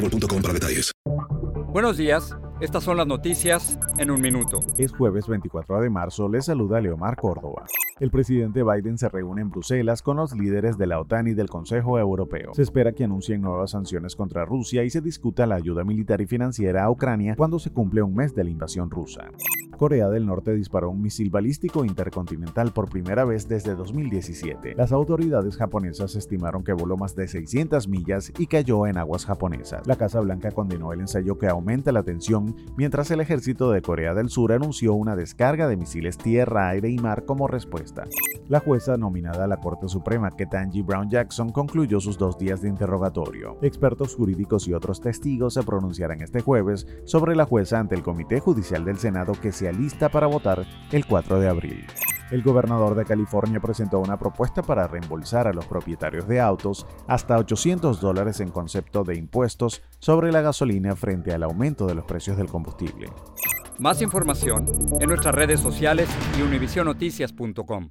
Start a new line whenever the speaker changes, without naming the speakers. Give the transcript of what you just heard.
boostmobile.com para detalles.
Buenos días. Estas son las noticias en un minuto.
Es jueves 24 de marzo, les saluda Leomar Córdoba. El presidente Biden se reúne en Bruselas con los líderes de la OTAN y del Consejo Europeo. Se espera que anuncien nuevas sanciones contra Rusia y se discuta la ayuda militar y financiera a Ucrania cuando se cumple un mes de la invasión rusa. Corea del Norte disparó un misil balístico intercontinental por primera vez desde 2017. Las autoridades japonesas estimaron que voló más de 600 millas y cayó en aguas japonesas. La Casa Blanca condenó el ensayo que aumenta la tensión, mientras el ejército de Corea del Sur anunció una descarga de misiles tierra, aire y mar como respuesta. La jueza nominada a la Corte Suprema, Ketanji Brown Jackson, concluyó sus dos días de interrogatorio. Expertos jurídicos y otros testigos se pronunciarán este jueves sobre la jueza ante el Comité Judicial del Senado que se lista para votar el 4 de abril. El gobernador de California presentó una propuesta para reembolsar a los propietarios de autos hasta 800 dólares en concepto de impuestos sobre la gasolina frente al aumento de los precios del combustible.
Más información en nuestras redes sociales y univisionoticias.com.